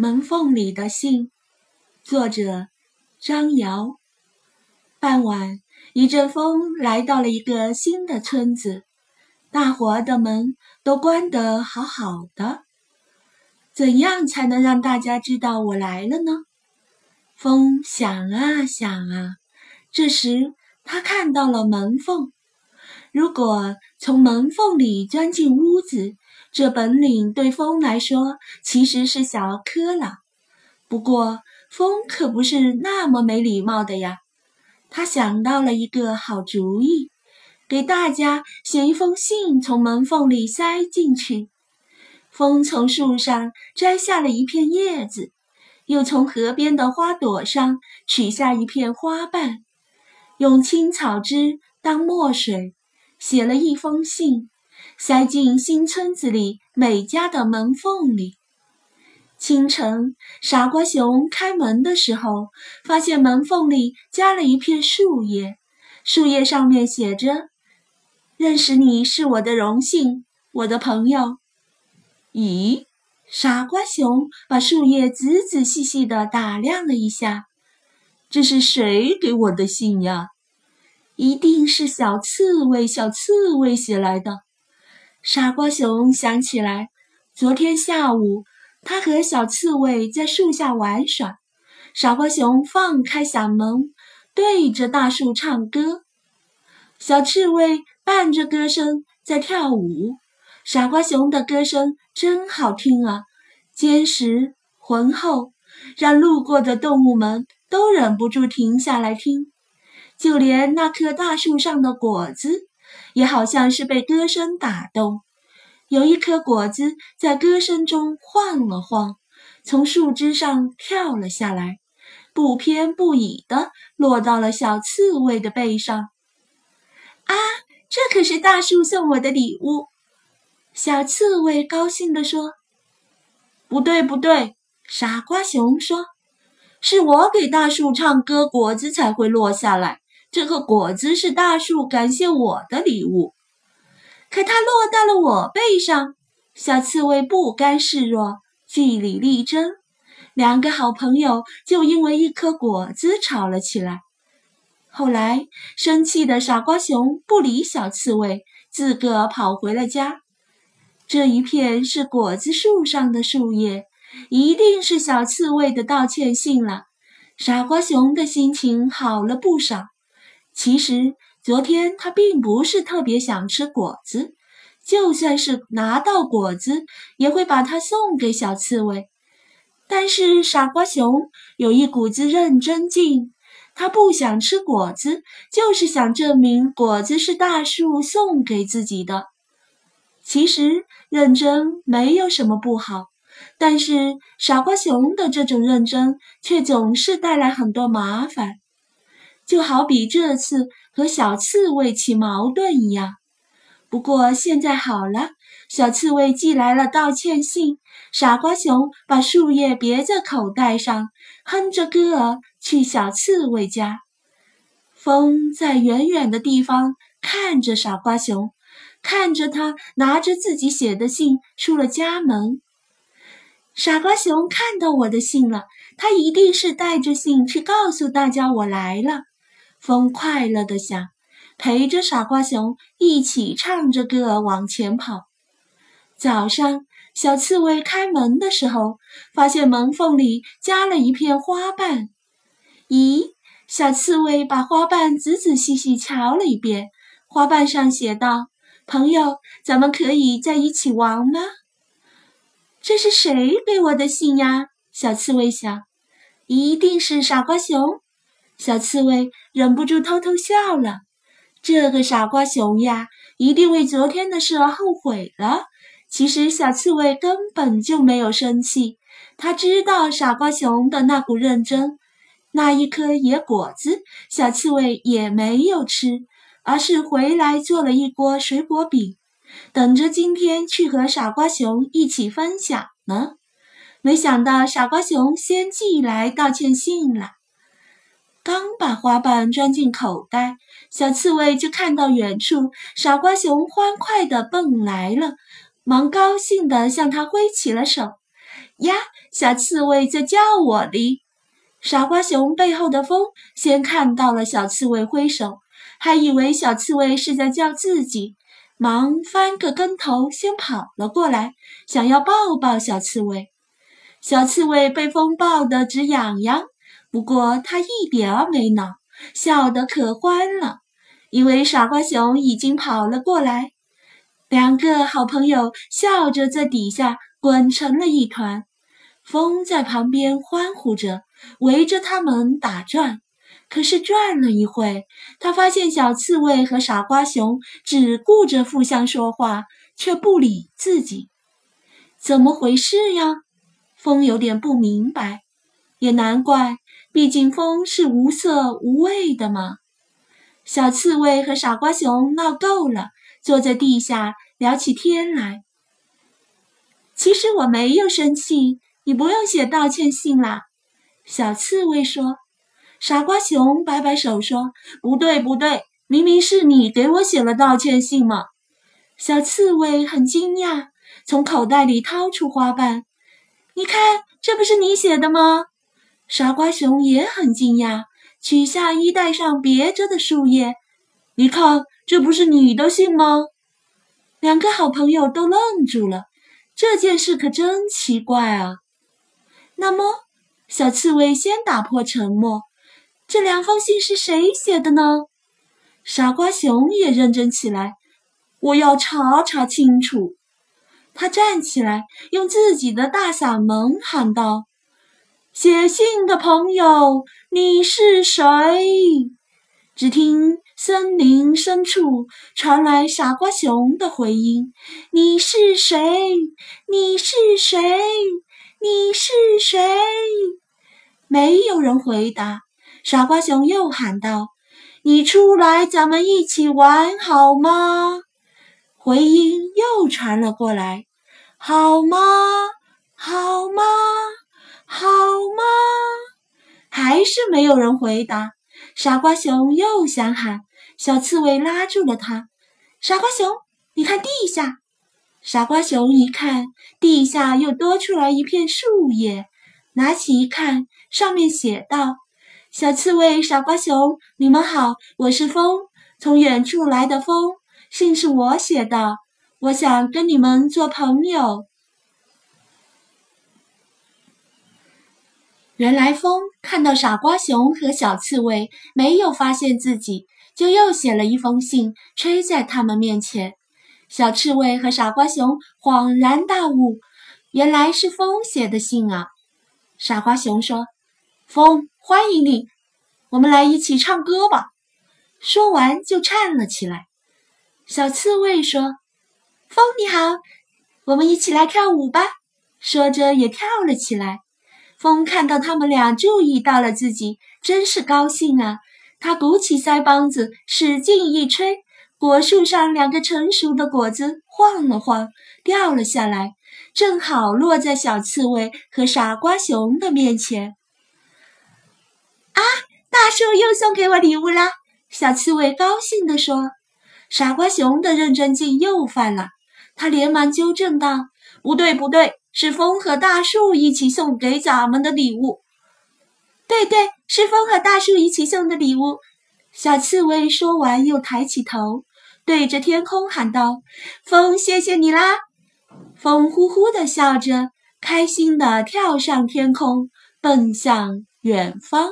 门缝里的信，作者张瑶。傍晚，一阵风来到了一个新的村子，大伙儿的门都关得好好的。怎样才能让大家知道我来了呢？风想啊想啊，这时他看到了门缝。如果从门缝里钻进屋子，这本领对风来说其实是小儿科了，不过风可不是那么没礼貌的呀。他想到了一个好主意，给大家写一封信，从门缝里塞进去。风从树上摘下了一片叶子，又从河边的花朵上取下一片花瓣，用青草汁当墨水，写了一封信。塞进新村子里每家的门缝里。清晨，傻瓜熊开门的时候，发现门缝里夹了一片树叶，树叶上面写着：“认识你是我的荣幸，我的朋友。”咦，傻瓜熊把树叶仔仔细细地打量了一下，这是谁给我的信呀？一定是小刺猬，小刺猬写来的。傻瓜熊想起来，昨天下午他和小刺猬在树下玩耍。傻瓜熊放开嗓门，对着大树唱歌。小刺猬伴着歌声在跳舞。傻瓜熊的歌声真好听啊，坚实浑厚，让路过的动物们都忍不住停下来听。就连那棵大树上的果子。也好像是被歌声打动，有一颗果子在歌声中晃了晃，从树枝上跳了下来，不偏不倚地落到了小刺猬的背上。啊，这可是大树送我的礼物！小刺猬高兴地说。不对，不对，傻瓜熊说，是我给大树唱歌，果子才会落下来。这个果子是大树感谢我的礼物，可它落到了我背上。小刺猬不甘示弱，据理力争，两个好朋友就因为一颗果子吵了起来。后来，生气的傻瓜熊不理小刺猬，自个跑回了家。这一片是果子树上的树叶，一定是小刺猬的道歉信了。傻瓜熊的心情好了不少。其实昨天他并不是特别想吃果子，就算是拿到果子，也会把它送给小刺猬。但是傻瓜熊有一股子认真劲，他不想吃果子，就是想证明果子是大树送给自己的。其实认真没有什么不好，但是傻瓜熊的这种认真却总是带来很多麻烦。就好比这次和小刺猬起矛盾一样，不过现在好了，小刺猬寄来了道歉信，傻瓜熊把树叶别在口袋上，哼着歌儿去小刺猬家。风在远远的地方看着傻瓜熊，看着他拿着自己写的信出了家门。傻瓜熊看到我的信了，他一定是带着信去告诉大家我来了。风快乐地想，陪着傻瓜熊一起唱着歌往前跑。早上，小刺猬开门的时候，发现门缝里夹了一片花瓣。咦，小刺猬把花瓣仔仔细细瞧了一遍，花瓣上写道：“朋友，咱们可以在一起玩吗？”这是谁给我的信呀？小刺猬想，一定是傻瓜熊。小刺猬忍不住偷偷笑了。这个傻瓜熊呀，一定为昨天的事而后悔了。其实小刺猬根本就没有生气，他知道傻瓜熊的那股认真。那一颗野果子，小刺猬也没有吃，而是回来做了一锅水果饼，等着今天去和傻瓜熊一起分享呢。没想到傻瓜熊先寄来道歉信了。刚把花瓣装进口袋，小刺猬就看到远处傻瓜熊欢快地蹦来了，忙高兴地向他挥起了手。呀，小刺猬在叫我哩。傻瓜熊背后的风先看到了小刺猬挥手，还以为小刺猬是在叫自己，忙翻个跟头先跑了过来，想要抱抱小刺猬。小刺猬被风抱得直痒痒，不过他一点儿没恼，笑得可欢了，因为傻瓜熊已经跑了过来。两个好朋友笑着在底下滚成了一团，风在旁边欢呼着。围着他们打转，可是转了一会，他发现小刺猬和傻瓜熊只顾着互相说话，却不理自己。怎么回事呀？风有点不明白。也难怪，毕竟风是无色无味的嘛。小刺猬和傻瓜熊闹够了，坐在地下聊起天来。其实我没有生气，你不用写道歉信啦。小刺猬说：“傻瓜熊摆摆手说，不对不对，明明是你给我写了道歉信嘛。”小刺猬很惊讶，从口袋里掏出花瓣，你看，这不是你写的吗？傻瓜熊也很惊讶，取下衣袋上别着的树叶，你看，这不是你的信吗？两个好朋友都愣住了，这件事可真奇怪啊。那么。小刺猬先打破沉默：“这两封信是谁写的呢？”傻瓜熊也认真起来：“我要查查清楚。”他站起来，用自己的大嗓门喊道：“写信的朋友，你是谁？”只听森林深处传来傻瓜熊的回音：“你是谁？你是谁？”你是谁？没有人回答。傻瓜熊又喊道：“你出来，咱们一起玩好吗？”回音又传了过来：“好吗？好吗？好吗？”还是没有人回答。傻瓜熊又想喊，小刺猬拉住了他：“傻瓜熊，你看地下。”傻瓜熊一看，地下又多出来一片树叶，拿起一看，上面写道：“小刺猬，傻瓜熊，你们好，我是风，从远处来的风，信是我写的，我想跟你们做朋友。”原来风看到傻瓜熊和小刺猬没有发现自己，就又写了一封信，吹在他们面前。小刺猬和傻瓜熊恍然大悟，原来是风写的信啊！傻瓜熊说：“风，欢迎你，我们来一起唱歌吧。”说完就颤了起来。小刺猬说：“风你好，我们一起来跳舞吧。”说着也跳了起来。风看到他们俩注意到了自己，真是高兴啊！他鼓起腮帮子，使劲一吹。果树上两个成熟的果子晃了晃，掉了下来，正好落在小刺猬和傻瓜熊的面前。啊！大树又送给我礼物啦！小刺猬高兴地说。傻瓜熊的认真劲又犯了，他连忙纠正道：“不对，不对，是风和大树一起送给咱们的礼物。”对对，是风和大树一起送的礼物。小刺猬说完，又抬起头。对着天空喊道：“风，谢谢你啦！”风呼呼地笑着，开心地跳上天空，奔向远方。